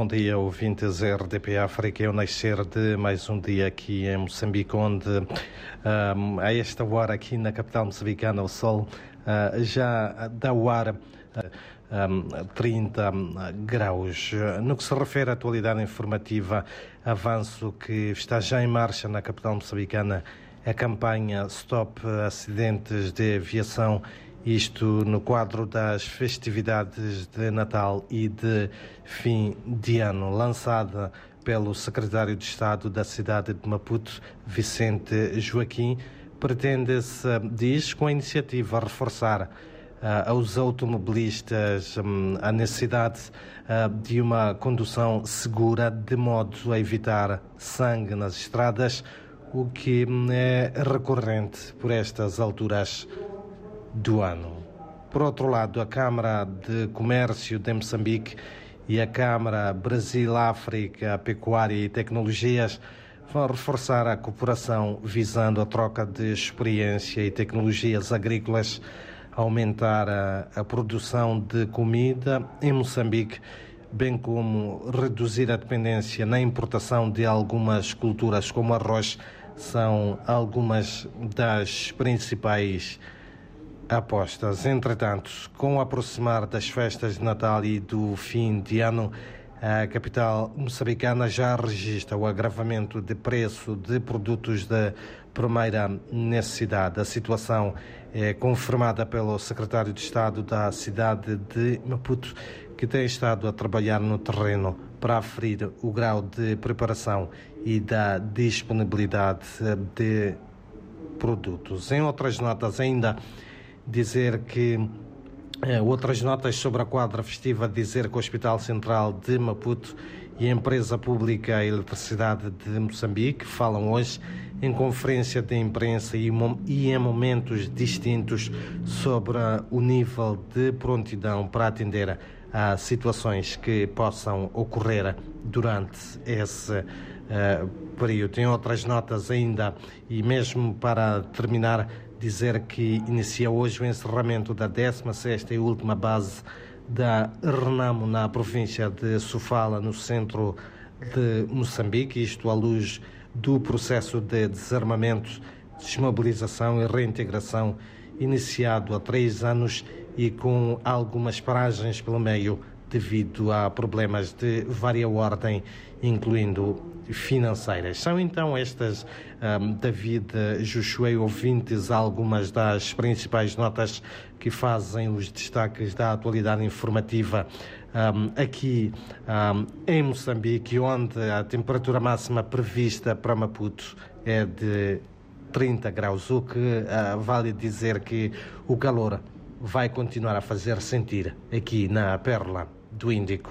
Bom dia, ouvintes RDP África. Eu nascer de mais um dia aqui em Moçambique, onde um, a esta hora aqui na capital moçambicana o sol uh, já dá o ar. Uh, um, 30 graus. No que se refere à atualidade informativa, avanço que está já em marcha na capital moçambicana a campanha Stop Acidentes de Aviação isto no quadro das festividades de Natal e de fim de ano, lançada pelo secretário de Estado da cidade de Maputo, Vicente Joaquim, pretende-se, diz, com a iniciativa reforçar uh, aos automobilistas um, a necessidade uh, de uma condução segura, de modo a evitar sangue nas estradas, o que hum, é recorrente por estas alturas do ano. Por outro lado, a Câmara de Comércio de Moçambique e a Câmara Brasil-África, Pecuária e Tecnologias vão reforçar a cooperação visando a troca de experiência e tecnologias agrícolas, aumentar a, a produção de comida em Moçambique, bem como reduzir a dependência na importação de algumas culturas como arroz, são algumas das principais apostas. Entretanto, com o aproximar das festas de Natal e do fim de ano, a capital moçambicana já registra o agravamento de preço de produtos de primeira necessidade. A situação é confirmada pelo secretário de Estado da cidade de Maputo, que tem estado a trabalhar no terreno para aferir o grau de preparação e da disponibilidade de produtos. Em outras notas ainda dizer que eh, outras notas sobre a quadra festiva dizer que o Hospital Central de Maputo e a Empresa Pública Eletricidade de Moçambique falam hoje em conferência de imprensa e, em momentos distintos sobre o nível de prontidão para atender a situações que possam ocorrer durante esse uh, período. Tem outras notas ainda e mesmo para terminar dizer que inicia hoje o encerramento da 16ª e última base da Renamo na província de Sofala, no centro de Moçambique, isto à luz do processo de desarmamento, desmobilização e reintegração iniciado há três anos e com algumas paragens pelo meio devido a problemas de vária ordem, incluindo financeiras. São então estas, um, David Josué, ouvintes, algumas das principais notas que fazem os destaques da atualidade informativa um, aqui um, em Moçambique, onde a temperatura máxima prevista para Maputo é de 30 graus, o que uh, vale dizer que o calor vai continuar a fazer sentir aqui na Perla do Índico.